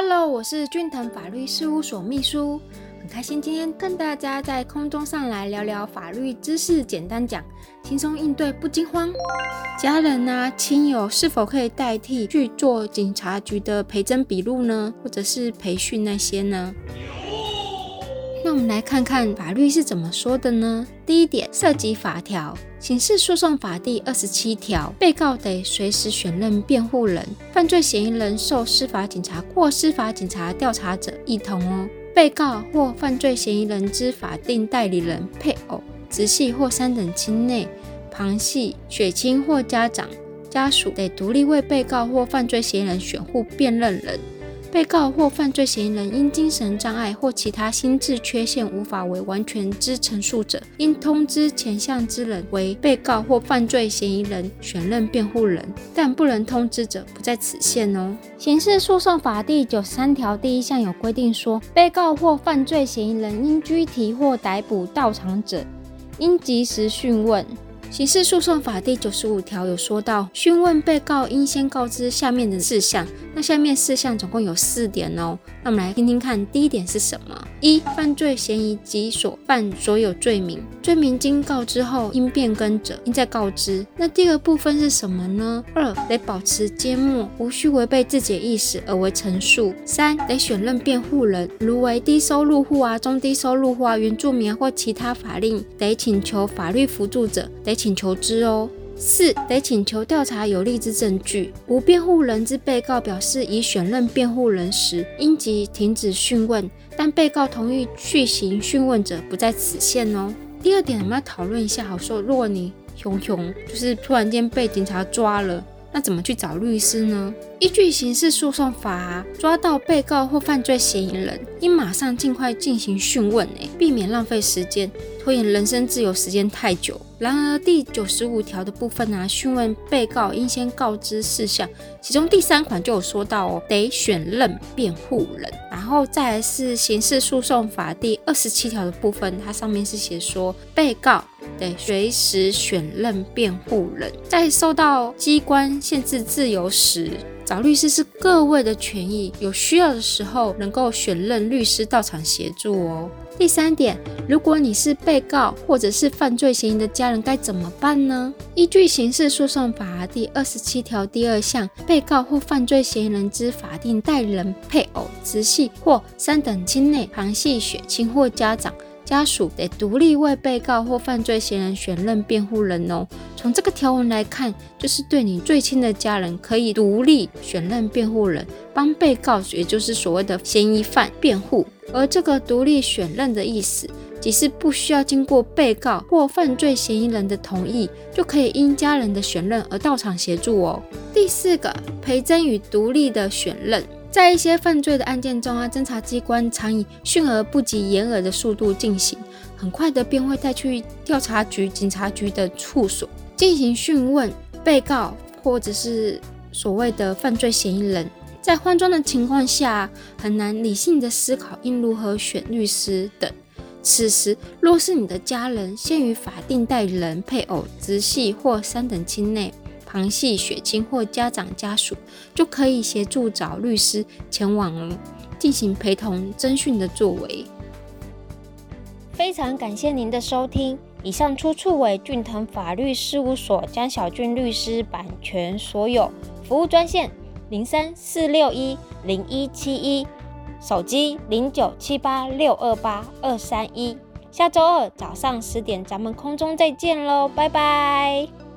Hello，我是俊腾法律事务所秘书，很开心今天跟大家在空中上来聊聊法律知识，简单讲，轻松应对不惊慌。家人啊、亲友是否可以代替去做警察局的陪侦笔录呢？或者是培训那些呢？那我们来看看法律是怎么说的呢？第一点，涉及法条。刑事诉讼法第二十七条，被告得随时选任辩护人，犯罪嫌疑人受司法警察或司法警察调查者一同哦。被告或犯罪嫌疑人之法定代理人、配偶、直系或三等亲内、旁系、血亲或家长、家属得独立为被告或犯罪嫌疑人选护辨认人。被告或犯罪嫌疑人因精神障碍或其他心智缺陷无法为完全之陈述者，应通知前项之人为被告或犯罪嫌疑人选任辩护人，但不能通知者不在此限哦。刑事诉讼法第九十三条第一项有规定说，被告或犯罪嫌疑人因拘提或逮捕到场者，应及时讯问。刑事诉讼法第九十五条有说到，讯问被告应先告知下面的事项。那下面事项总共有四点哦。那我们来听听看，第一点是什么？一、犯罪嫌疑及所犯所有罪名，罪名经告知后应变更者，应再告知。那第二部分是什么呢？二、得保持缄默，无需违背自己的意识而为陈述。三、得选任辩护人，如为低收入户啊、中低收入户啊、原住民或其他法令得请求法律辅助者，得。请求之哦。四得请求调查有利之证据。无辩护人之被告表示已选任辩护人时，应即停止讯问，但被告同意续行讯问者不在此限哦。第二点，我们要讨论一下，好说，如果你熊熊就是突然间被警察抓了。那怎么去找律师呢？依据刑事诉讼法，抓到被告或犯罪嫌疑人，应马上尽快进行讯问，诶，避免浪费时间，拖延人身自由时间太久。然而第九十五条的部分呢，讯问被告应先告知事项，其中第三款就有说到哦，得选任辩护人。然后再来是刑事诉讼法第二十七条的部分，它上面是写说被告。得随时选任辩护人，在受到机关限制自由时，找律师是各位的权益。有需要的时候，能够选任律师到场协助哦。第三点，如果你是被告或者是犯罪嫌疑的家人，该怎么办呢？依据刑事诉讼法第二十七条第二项，被告或犯罪嫌疑人之法定代理人、配偶、直系或三等亲内、旁系血亲或家长。家属得独立为被告或犯罪嫌疑人选任辩护人哦。从这个条文来看，就是对你最亲的家人可以独立选任辩护人，帮被告，也就是所谓的嫌疑犯辩护。而这个独立选任的意思，即是不需要经过被告或犯罪嫌疑人的同意，就可以因家人的选任而到场协助哦。第四个，陪侦与独立的选任。在一些犯罪的案件中啊，侦查机关常以迅而不及掩耳的速度进行，很快的便会带去调查局、警察局的处所进行讯问被告或者是所谓的犯罪嫌疑人。在慌张的情况下，很难理性的思考应如何选律师等。此时，若是你的家人限于法定代理人、配偶、直系或三等亲内。旁系血亲或家长家属就可以协助找律师前往进行陪同征讯的作为。非常感谢您的收听，以上出处为俊腾法律事务所江小俊律师版权所有。服务专线零三四六一零一七一，手机零九七八六二八二三一。下周二早上十点，咱们空中再见喽，拜拜。